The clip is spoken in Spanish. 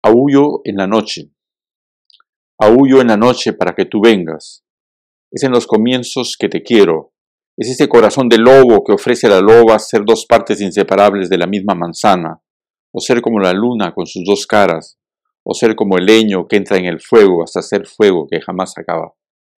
Aullo en la noche. Aullo en la noche para que tú vengas. Es en los comienzos que te quiero. Es ese corazón de lobo que ofrece a la loba ser dos partes inseparables de la misma manzana, o ser como la luna con sus dos caras, o ser como el leño que entra en el fuego hasta ser fuego que jamás acaba.